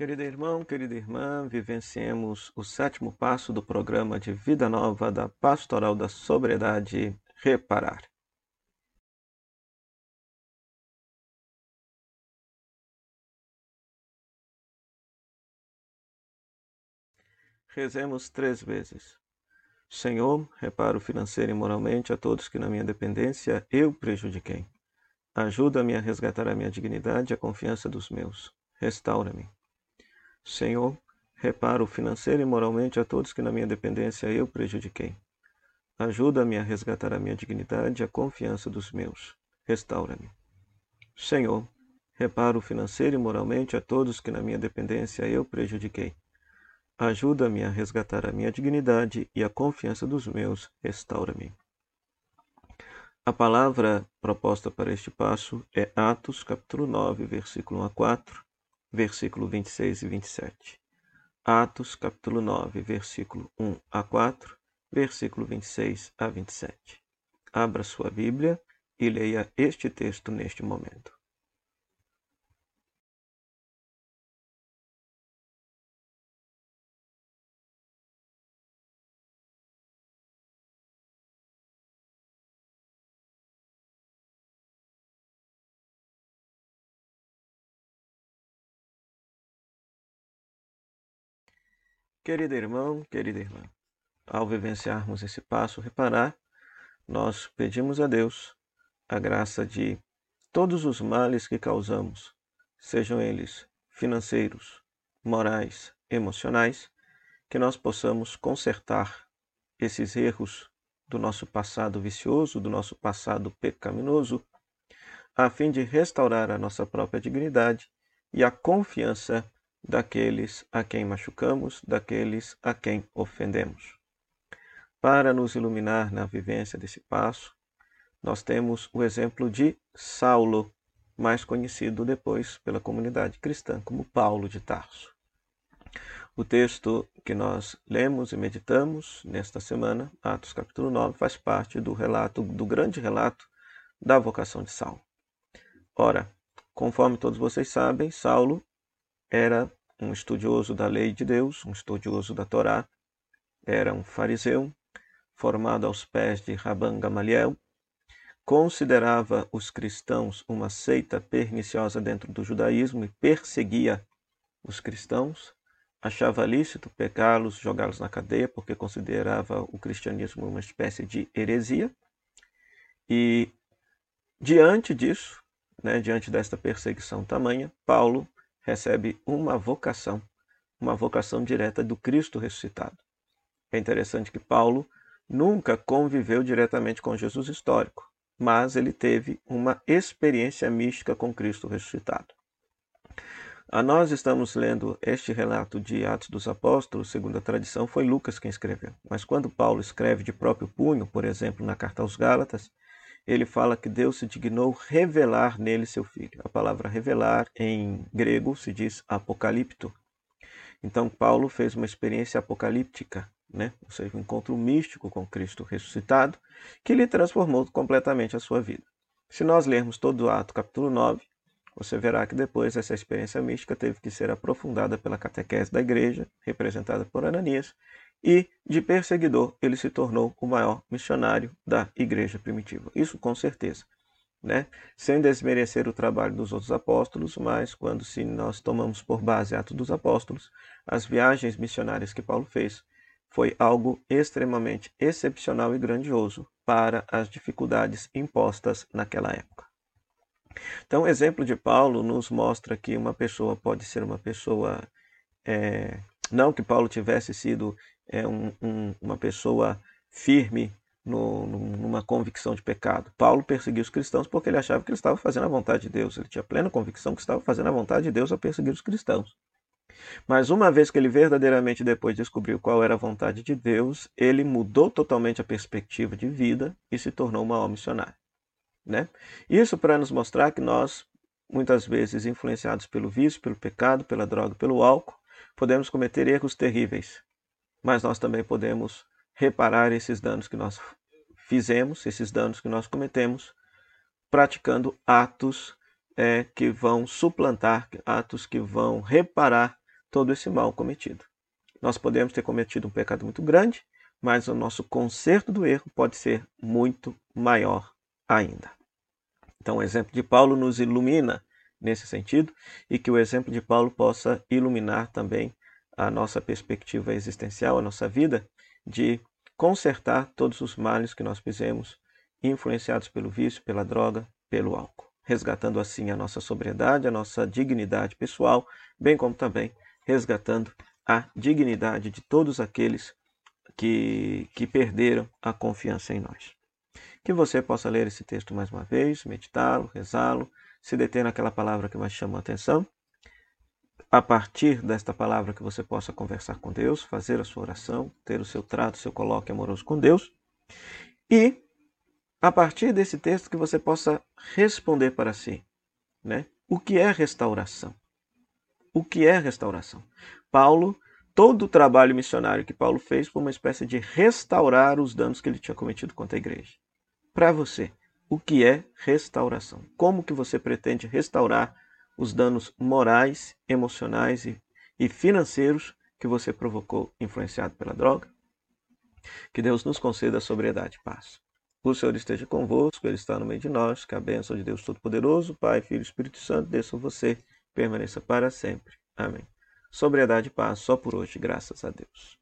Querido irmão, querida irmã, vivenciemos o sétimo passo do programa de Vida Nova da Pastoral da Sobriedade Reparar. Rezemos três vezes. Senhor, reparo financeiro e moralmente a todos que na minha dependência eu prejudiquei. Ajuda-me a resgatar a minha dignidade e a confiança dos meus. Restaura-me. Senhor, reparo financeiro e moralmente a todos que na minha dependência eu prejudiquei. Ajuda-me a resgatar a minha dignidade e a confiança dos meus. Restaura-me. Senhor, reparo financeiro e moralmente a todos que na minha dependência eu prejudiquei. Ajuda-me a resgatar a minha dignidade e a confiança dos meus. Restaura-me. A palavra proposta para este passo é Atos, capítulo 9, versículo 1 a 4, versículo 26 e 27. Atos, capítulo 9, versículo 1 a 4, versículo 26 a 27. Abra sua Bíblia e leia este texto neste momento. Querido irmão, querida irmã, ao vivenciarmos esse passo, reparar, nós pedimos a Deus a graça de todos os males que causamos, sejam eles financeiros, morais, emocionais, que nós possamos consertar esses erros do nosso passado vicioso, do nosso passado pecaminoso, a fim de restaurar a nossa própria dignidade e a confiança daqueles a quem machucamos, daqueles a quem ofendemos. Para nos iluminar na vivência desse passo, nós temos o exemplo de Saulo, mais conhecido depois pela comunidade cristã como Paulo de Tarso. O texto que nós lemos e meditamos nesta semana, Atos capítulo 9, faz parte do relato, do grande relato da vocação de Saulo. Ora, conforme todos vocês sabem, Saulo era um estudioso da lei de Deus, um estudioso da Torá, era um fariseu, formado aos pés de Rabban Gamaliel, considerava os cristãos uma seita perniciosa dentro do judaísmo e perseguia os cristãos, achava lícito pegá-los, jogá-los na cadeia, porque considerava o cristianismo uma espécie de heresia. E diante disso, né, diante desta perseguição tamanha, Paulo recebe uma vocação, uma vocação direta do Cristo ressuscitado. É interessante que Paulo nunca conviveu diretamente com Jesus histórico, mas ele teve uma experiência mística com Cristo ressuscitado. A nós estamos lendo este relato de Atos dos Apóstolos, segundo a tradição, foi Lucas quem escreveu. Mas quando Paulo escreve de próprio punho, por exemplo, na carta aos Gálatas, ele fala que Deus se dignou revelar nele seu filho. A palavra revelar em grego se diz apocalipto. Então Paulo fez uma experiência apocalíptica, né? ou seja, um encontro místico com Cristo ressuscitado, que lhe transformou completamente a sua vida. Se nós lermos todo o ato, capítulo 9, você verá que depois essa experiência mística teve que ser aprofundada pela catequese da igreja, representada por Ananias, e de perseguidor ele se tornou o maior missionário da igreja primitiva. Isso com certeza. Né? Sem desmerecer o trabalho dos outros apóstolos, mas quando se nós tomamos por base Atos dos Apóstolos, as viagens missionárias que Paulo fez foi algo extremamente excepcional e grandioso para as dificuldades impostas naquela época. Então, o exemplo de Paulo nos mostra que uma pessoa pode ser uma pessoa, é, não que Paulo tivesse sido é um, um, uma pessoa firme no, numa convicção de pecado. Paulo perseguiu os cristãos porque ele achava que ele estava fazendo a vontade de Deus. Ele tinha plena convicção que estava fazendo a vontade de Deus ao perseguir os cristãos. Mas uma vez que ele verdadeiramente depois descobriu qual era a vontade de Deus, ele mudou totalmente a perspectiva de vida e se tornou uma alma missionária. Né? Isso para nos mostrar que nós, muitas vezes influenciados pelo vício, pelo pecado, pela droga, pelo álcool, podemos cometer erros terríveis mas nós também podemos reparar esses danos que nós fizemos, esses danos que nós cometemos, praticando atos é, que vão suplantar, atos que vão reparar todo esse mal cometido. Nós podemos ter cometido um pecado muito grande, mas o nosso conserto do erro pode ser muito maior ainda. Então, o exemplo de Paulo nos ilumina nesse sentido e que o exemplo de Paulo possa iluminar também a nossa perspectiva existencial, a nossa vida, de consertar todos os males que nós fizemos, influenciados pelo vício, pela droga, pelo álcool, resgatando assim a nossa sobriedade, a nossa dignidade pessoal, bem como também resgatando a dignidade de todos aqueles que, que perderam a confiança em nós. Que você possa ler esse texto mais uma vez, meditá-lo, rezá-lo, se deter naquela palavra que mais chama a atenção. A partir desta palavra que você possa conversar com Deus, fazer a sua oração, ter o seu trato, o seu coloque amoroso com Deus. E a partir desse texto que você possa responder para si, né? O que é restauração? O que é restauração? Paulo, todo o trabalho missionário que Paulo fez foi uma espécie de restaurar os danos que ele tinha cometido contra a igreja. Para você, o que é restauração? Como que você pretende restaurar os danos morais, emocionais e, e financeiros que você provocou influenciado pela droga? Que Deus nos conceda sobriedade e paz. O Senhor esteja convosco, Ele está no meio de nós. Que a bênção de Deus Todo-Poderoso, Pai, Filho e Espírito Santo, desça você, permaneça para sempre. Amém. Sobriedade e paz só por hoje, graças a Deus.